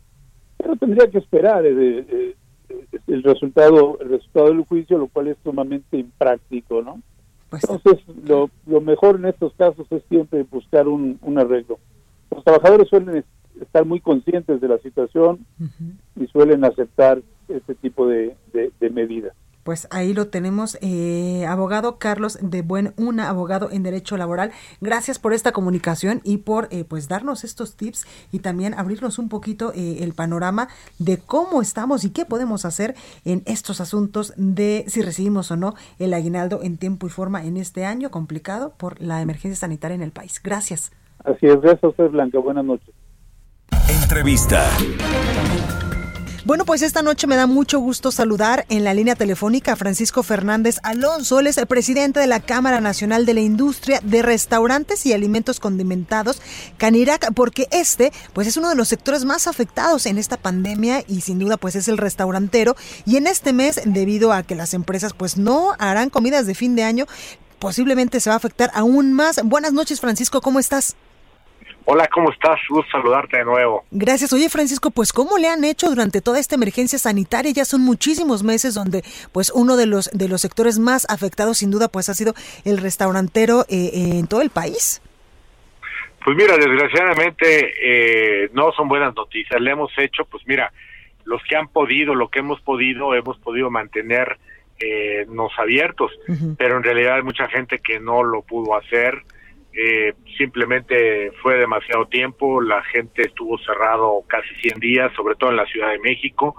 pero tendría que esperar eh, eh, eh, el resultado el resultado del juicio, lo cual es sumamente impráctico, ¿no? Pues Entonces, lo, lo mejor en estos casos es siempre buscar un, un arreglo. los trabajadores suelen estar muy conscientes de la situación y suelen aceptar este tipo de, de medidas. Pues ahí lo tenemos, eh, abogado Carlos de Buen Una, abogado en Derecho Laboral. Gracias por esta comunicación y por eh, pues darnos estos tips y también abrirnos un poquito eh, el panorama de cómo estamos y qué podemos hacer en estos asuntos de si recibimos o no el aguinaldo en tiempo y forma en este año complicado por la emergencia sanitaria en el país. Gracias. Así es, gracias a usted Blanca. Buenas noches. Entrevista. Bueno, pues esta noche me da mucho gusto saludar en la línea telefónica a Francisco Fernández Alonso, es el presidente de la Cámara Nacional de la Industria de Restaurantes y Alimentos Condimentados, Canirac, porque este pues es uno de los sectores más afectados en esta pandemia y sin duda pues es el restaurantero y en este mes debido a que las empresas pues no harán comidas de fin de año, posiblemente se va a afectar aún más. Buenas noches, Francisco, ¿cómo estás? Hola, ¿cómo estás? Gusto saludarte de nuevo. Gracias. Oye, Francisco, pues ¿cómo le han hecho durante toda esta emergencia sanitaria? Ya son muchísimos meses donde pues uno de los de los sectores más afectados sin duda pues ha sido el restaurantero eh, eh, en todo el país. Pues mira, desgraciadamente eh, no son buenas noticias. Le hemos hecho, pues mira, los que han podido, lo que hemos podido, hemos podido mantener nos abiertos, pero en realidad hay mucha gente que no lo pudo hacer eh, simplemente fue demasiado tiempo, la gente estuvo cerrado casi 100 días, sobre todo en la Ciudad de México,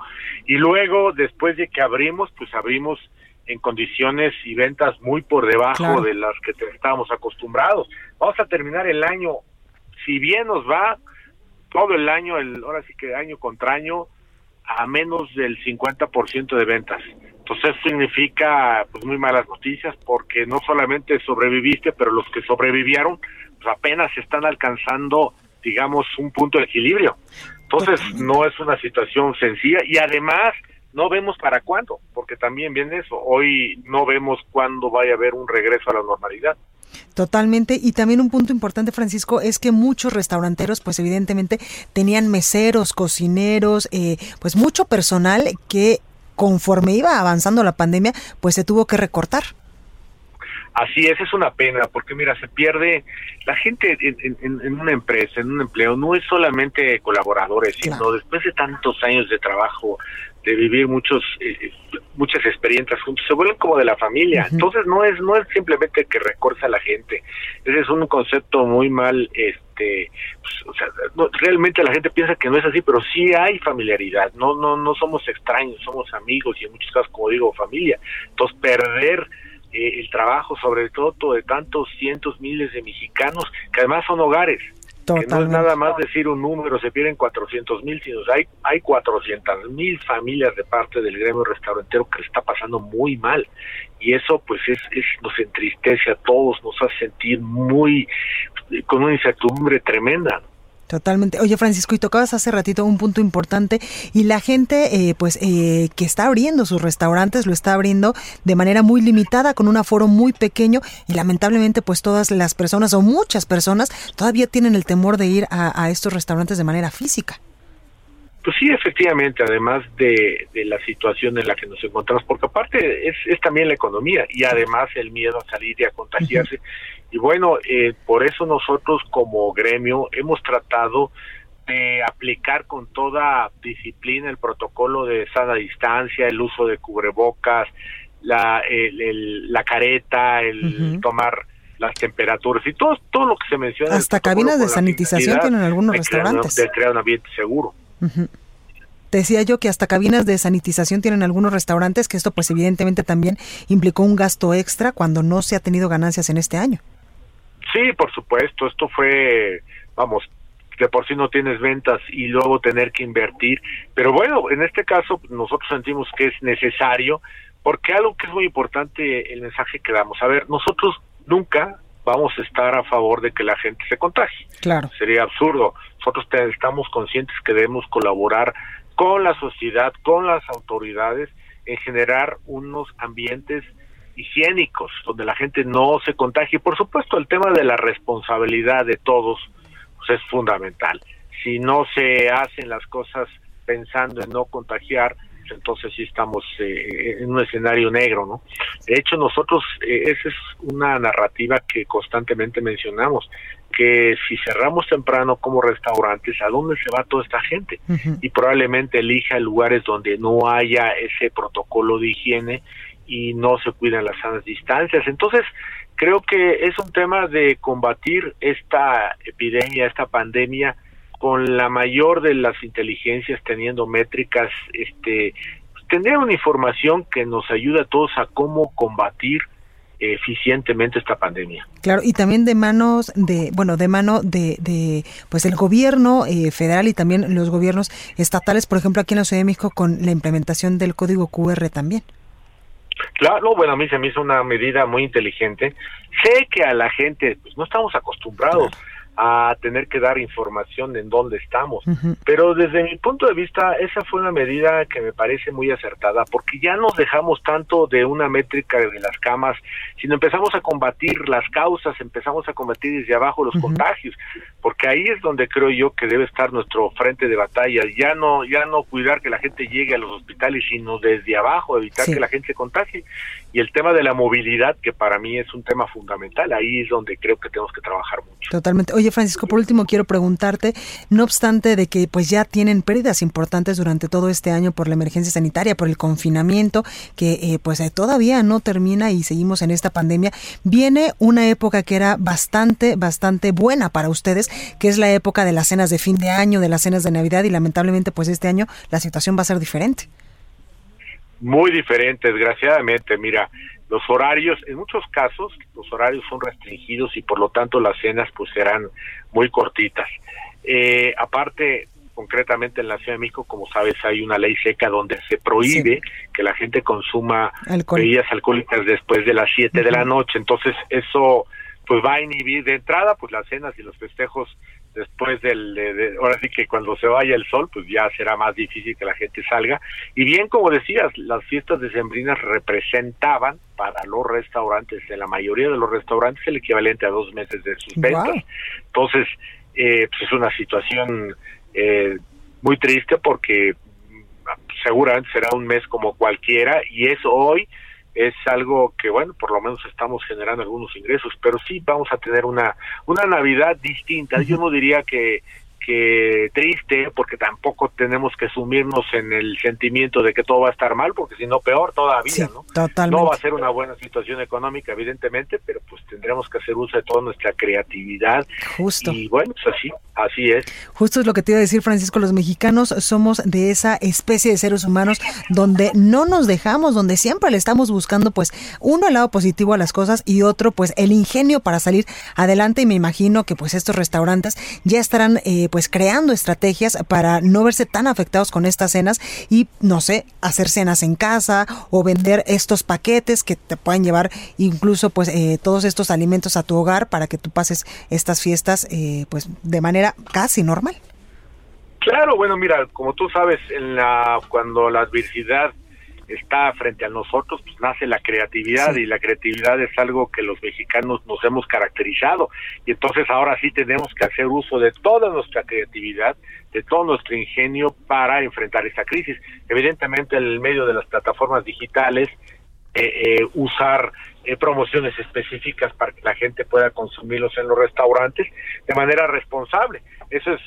y luego, después de que abrimos, pues abrimos en condiciones y ventas muy por debajo de las que estábamos acostumbrados. Vamos a terminar el año, si bien nos va, todo el año, el, ahora sí que año contra año, a menos del 50% de ventas. Entonces eso significa pues muy malas noticias porque no solamente sobreviviste, pero los que sobrevivieron pues apenas están alcanzando, digamos, un punto de equilibrio. Entonces no es una situación sencilla y además no vemos para cuándo, porque también viene eso. Hoy no vemos cuándo vaya a haber un regreso a la normalidad. Totalmente. Y también un punto importante, Francisco, es que muchos restauranteros, pues evidentemente tenían meseros, cocineros, eh, pues mucho personal que conforme iba avanzando la pandemia, pues se tuvo que recortar. Así es, es una pena, porque mira, se pierde la gente en, una empresa, en un empleo, no es solamente colaboradores, sino después de tantos años de trabajo, de vivir muchos eh, muchas experiencias juntos, se vuelven como de la familia. Entonces no es no es simplemente que recorza a la gente. Ese es un concepto muy mal este pues, o sea, realmente la gente piensa que no es así, pero sí hay familiaridad. No no no somos extraños, somos amigos y en muchos casos como digo familia. Entonces perder eh, el trabajo, sobre todo de tantos cientos, miles de mexicanos, que además son hogares. Que no es nada más decir un número, se pierden 400 mil, sino hay, hay 400 mil familias de parte del gremio restaurantero que le está pasando muy mal. Y eso pues es, es nos entristece a todos, nos hace sentir muy, con una incertidumbre tremenda. Totalmente. Oye, Francisco, y tocabas hace ratito un punto importante y la gente, eh, pues, eh, que está abriendo sus restaurantes, lo está abriendo de manera muy limitada, con un aforo muy pequeño y lamentablemente, pues, todas las personas o muchas personas todavía tienen el temor de ir a, estos restaurantes de manera física. Pues sí, efectivamente, además de, la situación en la que nos encontramos, porque aparte es, es también la economía y además el miedo a salir y a contagiarse. Y bueno, eh, por eso nosotros como gremio hemos tratado de aplicar con toda disciplina el protocolo de sana distancia, el uso de cubrebocas, la, la careta, el tomar las temperaturas y todo, todo lo que se menciona. Hasta cabinas de sanitización tienen algunos restaurantes. de crear un ambiente seguro. Decía yo que hasta cabinas de sanitización tienen algunos restaurantes, que esto pues evidentemente también implicó un gasto extra cuando no se ha tenido ganancias en este año. Sí, por supuesto, esto fue, vamos, de por sí no tienes ventas y luego tener que invertir. Pero bueno, en este caso nosotros sentimos que es necesario porque algo que es muy importante el mensaje que damos. A ver, nosotros nunca vamos a estar a favor de que la gente se contagie. Claro. Sería absurdo. Nosotros estamos conscientes que debemos colaborar con la sociedad, con las autoridades en generar unos ambientes higiénicos, donde la gente no se contagie. Por supuesto, el tema de la responsabilidad de todos pues, es fundamental. Si no se hacen las cosas pensando en no contagiar, pues, entonces sí estamos eh, en un escenario negro, ¿no? De hecho, nosotros, eh, esa es una narrativa que constantemente mencionamos, porque si cerramos temprano como restaurantes, ¿a dónde se va toda esta gente? Y probablemente elija lugares donde no haya ese protocolo de higiene y no se cuidan las sanas distancias. Entonces, creo que es un tema de combatir esta epidemia, esta pandemia con la mayor de las inteligencias, teniendo métricas, este, tener una información que nos ayude a todos a cómo combatir eficientemente esta pandemia. Claro, y también de manos de, bueno, de mano de, de pues el gobierno eh, federal y también los gobiernos estatales, por ejemplo, aquí en la Ciudad de México con la implementación del código QR también. Claro, bueno, a mí se me hizo una medida muy inteligente. Sé que a la gente, pues no estamos acostumbrados a tener que dar información en dónde estamos. Pero desde mi punto de vista, esa fue una medida que me parece muy acertada, porque ya nos dejamos tanto de una métrica de las camas, sino empezamos a combatir las causas, empezamos a combatir desde abajo los contagios, porque ahí es donde creo yo que debe estar nuestro frente de batalla, ya no ya no cuidar que la gente llegue a los hospitales, sino desde abajo evitar que la gente se contagie. Y el tema de la movilidad, que para mí es un tema fundamental, ahí es donde creo que tenemos que trabajar mucho. Totalmente. Oye, Francisco, por último quiero preguntarte, no obstante de que pues ya tienen pérdidas importantes durante todo este año por la emergencia sanitaria, por el confinamiento, que eh, pues eh, todavía no termina y seguimos en esta pandemia, viene una época que era bastante, bastante buena para ustedes, que es la época de las cenas de fin de año, de las cenas de Navidad y lamentablemente pues este año la situación va a ser diferente. Muy diferente, desgraciadamente. Mira, los horarios, en muchos casos, los horarios son restringidos y por lo tanto las cenas pues serán muy cortitas. Eh, aparte, concretamente en la Ciudad de México, como sabes, hay una ley seca donde se prohíbe que la gente consuma bebidas alcohólicas después de las 7 de la noche. Entonces, eso pues va a inhibir de entrada pues las cenas y los festejos después del, de, ahora sí que cuando se vaya el sol, pues ya será más difícil que la gente salga. Y bien, como decías, las fiestas decembrinas representaban para los restaurantes, de la mayoría de los restaurantes, el equivalente a dos meses de sus ventas. Entonces, eh, pues es una situación eh, muy triste porque mm, seguramente será un mes como cualquiera y es hoy es algo que bueno por lo menos estamos generando algunos ingresos pero sí vamos a tener una una navidad distinta. Yo no diría que que triste porque tampoco tenemos que sumirnos en el sentimiento de que todo va a estar mal porque si no peor todavía no no va a ser una buena situación económica evidentemente pero pues tendremos que hacer uso de toda nuestra creatividad. Justo. Y bueno pues así así es. Justo es lo que te iba a decir Francisco. Los mexicanos somos de esa especie de seres humanos donde no nos dejamos donde siempre le estamos buscando pues uno el lado positivo a las cosas y otro pues el ingenio para salir adelante. Y me imagino que pues estos restaurantes ya estarán eh, pues creando estrategias para no verse tan afectados con estas cenas y no sé, hacer cenas en casa o vender estos paquetes que te pueden llevar incluso pues eh, todos estos alimentos a tu hogar para que tú pases estas fiestas eh, pues de manera casi normal. Claro, bueno, mira, como tú sabes, en la cuando la adversidad está frente a nosotros, pues nace la creatividad y la creatividad es algo que los mexicanos nos hemos caracterizado y entonces ahora sí tenemos que hacer uso de toda nuestra creatividad, de todo nuestro ingenio para enfrentar esta crisis. Evidentemente en el medio de las plataformas digitales, eh, eh, usar eh, promociones específicas para que la gente pueda consumirlos en los restaurantes de manera responsable. Eso es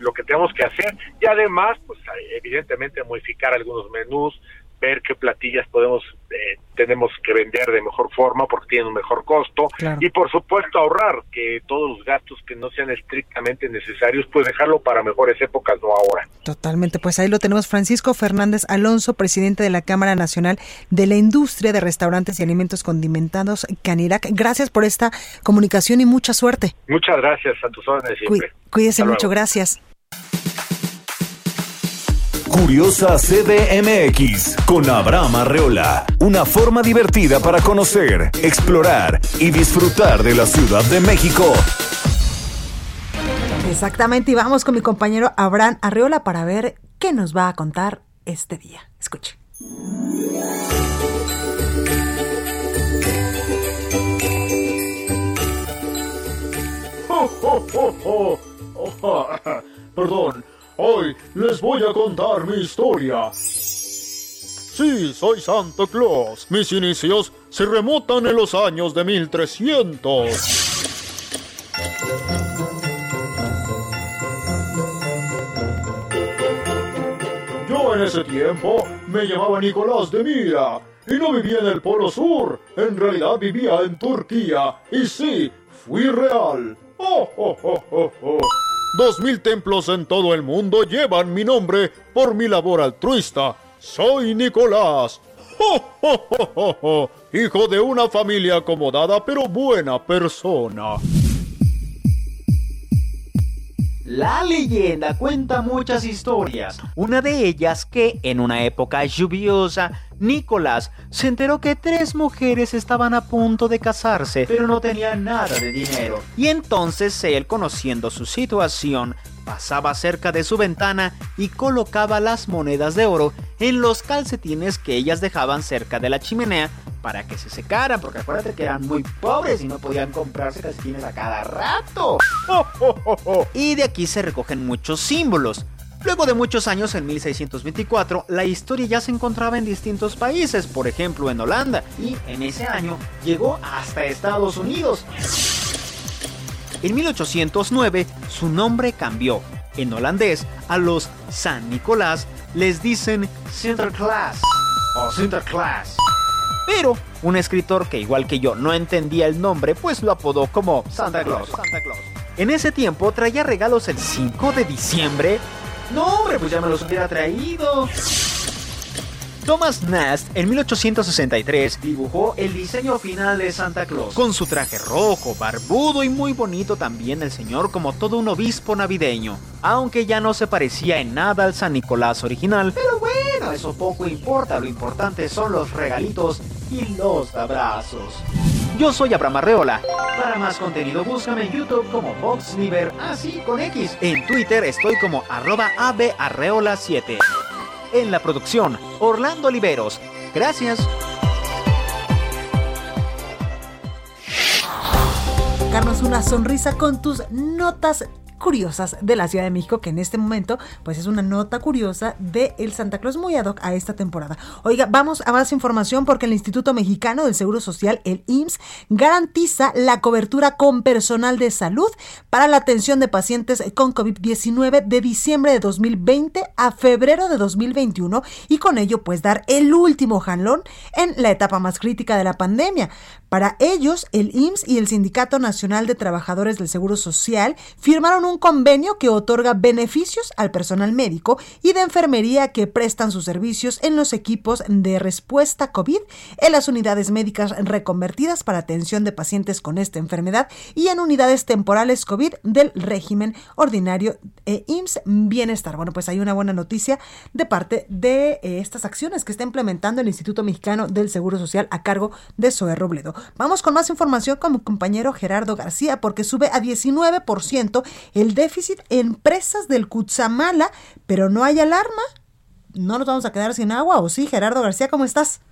lo que tenemos que hacer y además, pues evidentemente modificar algunos menús, ver qué platillas podemos eh, tenemos que vender de mejor forma porque tienen un mejor costo. Y por supuesto ahorrar que todos los gastos que no sean estrictamente necesarios pues dejarlo para mejores épocas no ahora. Totalmente. Pues ahí lo tenemos. Francisco Fernández Alonso presidente de la Cámara Nacional de la Industria de Restaurantes y Alimentos Condimentados Canirac. Gracias por esta comunicación y mucha suerte. Muchas gracias a tus órdenes siempre. Cuídese mucho. gracias Curiosa CDMX con Abraham Arreola. Una forma divertida para conocer, explorar y disfrutar de la Ciudad de México. Exactamente, y vamos con mi compañero Abraham Arreola para ver qué nos va a contar este día. Escuche. <laughs> Perdón, Hoy les voy a contar mi historia. Sí, soy Santa Claus. Mis inicios se remontan en los años de 1300. Yo en ese tiempo me llamaba Nicolás de Mira y no vivía en el Polo Sur. En realidad vivía en Turquía. Y sí, fui real. ¡Oh, oh, oh, oh, oh! Dos mil templos en todo el mundo llevan mi nombre por mi labor altruista. Soy Nicolás. ¡Oh! Hijo de una familia acomodada pero buena persona. La leyenda cuenta muchas historias. Una de ellas que en una época lluviosa, Nicolás se enteró que tres mujeres estaban a punto de casarse, pero no tenían nada de dinero. Y entonces él, conociendo su situación, pasaba cerca de su ventana y colocaba las monedas de oro en los calcetines que ellas dejaban cerca de la chimenea para que se secaran, porque acuérdate que eran muy pobres y no podían comprarse calcetines a cada rato. y de aquí se recogen muchos símbolos. Luego de muchos años, en 1624, la historia ya se encontraba en distintos países, por ejemplo en Holanda, y en ese año llegó hasta Estados Unidos. En 1809, su nombre cambió. En holandés, a los San Nicolás les dicen Sinterklaas o Sinterklaas. Pero un escritor que igual que yo no entendía el nombre, pues lo apodó como Santa Claus. En ese tiempo traía regalos el 5 de diciembre. No, hombre, pues ya me los hubiera traído. Thomas Nast en 1863 dibujó el diseño final de Santa Claus, con su traje rojo, barbudo y muy bonito también el señor como todo un obispo navideño, aunque ya no se parecía en nada al San Nicolás original, pero bueno, eso poco importa, lo importante son los regalitos y los abrazos. Yo soy Abraham Arreola. Para más contenido búscame en YouTube como VoxLiber, así con X. En Twitter estoy como arroba abarreola7. En la producción, Orlando Oliveros. Gracias. Sacarnos una sonrisa con tus notas curiosas de la Ciudad de México, que en este momento pues es una nota curiosa de el Santa Claus muy ad hoc a esta temporada. Oiga, vamos a más información porque el Instituto Mexicano del Seguro Social, el IMSS, garantiza la cobertura con personal de salud para la atención de pacientes con COVID-19 de diciembre de 2020 a febrero de 2021 y con ello pues dar el último jalón en la etapa más crítica de la pandemia. Para ellos, el IMSS y el Sindicato Nacional de Trabajadores del Seguro Social firmaron un convenio que otorga beneficios al personal médico y de enfermería que prestan sus servicios en los equipos de respuesta COVID, en las unidades médicas reconvertidas para atención de pacientes con esta enfermedad y en unidades temporales COVID del régimen ordinario e IMSS Bienestar. Bueno, pues hay una buena noticia de parte de eh, estas acciones que está implementando el Instituto Mexicano del Seguro Social a cargo de Zoe Robledo. Vamos con más información con mi compañero Gerardo García, porque sube a 19% el déficit en empresas del Cutzamala, pero no hay alarma. ¿No nos vamos a quedar sin agua o sí? Gerardo García, ¿cómo estás?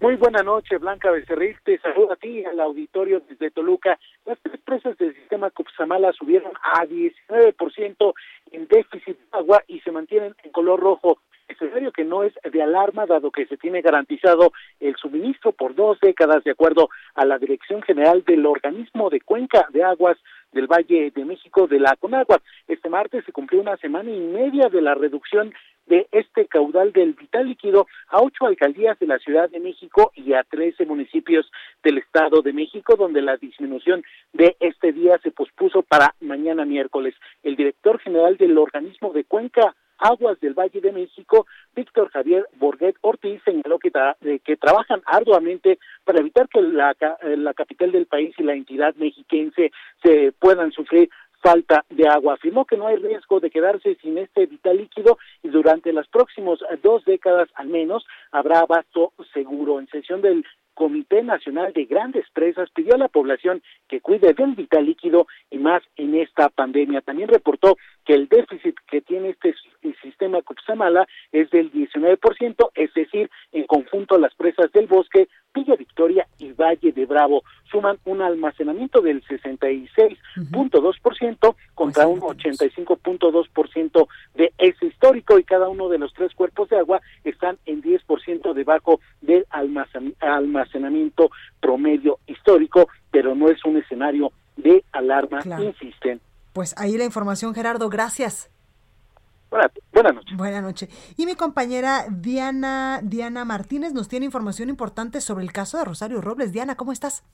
Muy buena noche, Blanca Becerril. Te saludo a ti, al auditorio desde Toluca. Las tres presas del sistema Cutzamala subieron a 19% en déficit de agua y se mantienen en color rojo escenario que no es de alarma, dado que se tiene garantizado el suministro por dos décadas, de acuerdo a la Dirección General del Organismo de Cuenca de Aguas del Valle de México de la Conagua. Este martes se cumplió una semana y media de la reducción de este caudal del vital líquido a ocho alcaldías de la Ciudad de México y a trece municipios del Estado de México, donde la disminución de este día se pospuso para mañana miércoles. El director general del organismo de Cuenca Aguas del Valle de México, Víctor Javier Borguet Ortiz señaló que, que trabajan arduamente para evitar que la, la capital del país y la entidad mexiquense se puedan sufrir falta de agua. Afirmó que no hay riesgo de quedarse sin este vital líquido y durante las próximas dos décadas al menos habrá abasto seguro. En sesión del Comité Nacional de Grandes Presas pidió a la población que cuide del vital líquido y más en esta pandemia. También reportó que el déficit que tiene este sistema Cupsamala es del 19%, es decir, en conjunto las presas del bosque, Villa Victoria y Valle de Bravo. Suman un almacenamiento del 66.2% contra un 85.2% de ese histórico y cada uno de los tres cuerpos de agua están en 10% debajo del almacenamiento promedio histórico, pero no es un escenario de alarma insisten. Pues ahí la información, Gerardo, gracias. Buenas noches. Buenas noches. Y mi compañera Diana, Diana Martínez nos tiene información importante sobre el caso de Rosario Robles. Diana, ¿cómo estás?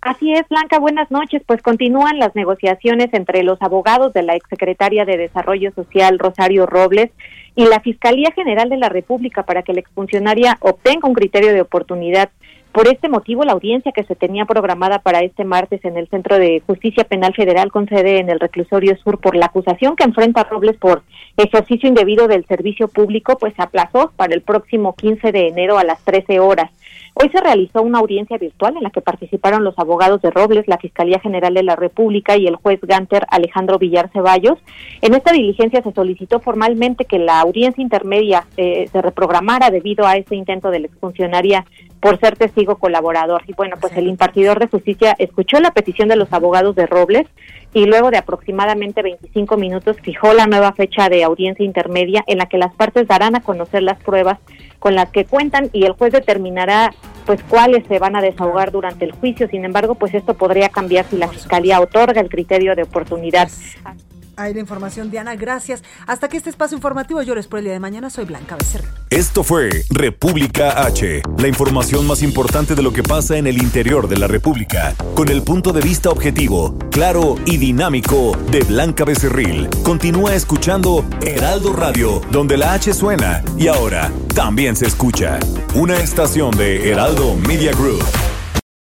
Así es, Blanca, buenas noches. Pues continúan las negociaciones entre los abogados de la exsecretaria de Desarrollo Social, Rosario Robles, y la Fiscalía General de la República para que la exfuncionaria obtenga un criterio de oportunidad por este motivo, la audiencia que se tenía programada para este martes en el Centro de Justicia Penal Federal con sede en el Reclusorio Sur por la acusación que enfrenta Robles por ejercicio indebido del servicio público, pues se aplazó para el próximo 15 de enero a las 13 horas. Hoy se realizó una audiencia virtual en la que participaron los abogados de Robles, la Fiscalía General de la República y el juez Ganter Alejandro Villar Ceballos. En esta diligencia se solicitó formalmente que la audiencia intermedia eh, se reprogramara debido a ese intento de la exfuncionaria por ser testigo colaborador. Y bueno, pues el impartidor de justicia escuchó la petición de los abogados de Robles y luego de aproximadamente 25 minutos fijó la nueva fecha de audiencia intermedia en la que las partes darán a conocer las pruebas con las que cuentan y el juez determinará pues cuáles se van a desahogar durante el juicio. Sin embargo, pues esto podría cambiar si la fiscalía otorga el criterio de oportunidad. Ahí la información, Diana, gracias. Hasta que este espacio informativo, yo les por el día de mañana, soy Blanca Becerra. Esto fue República H, la información más importante de lo que pasa en el interior de la República, con el punto de vista objetivo, claro y dinámico de Blanca Becerril. Continúa escuchando Heraldo Radio, donde la H suena y ahora también se escucha. Una estación de Heraldo Media Group.